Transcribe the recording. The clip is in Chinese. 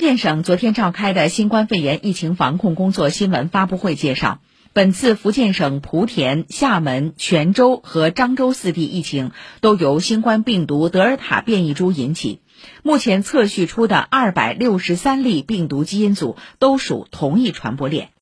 福建省昨天召开的新冠肺炎疫情防控工作新闻发布会介绍本次福建省莆田厦门泉州和漳州四地疫情都由新冠病毒德尔塔变异株引起目前测序出的二百六十三例病毒基因组都属同一传播链。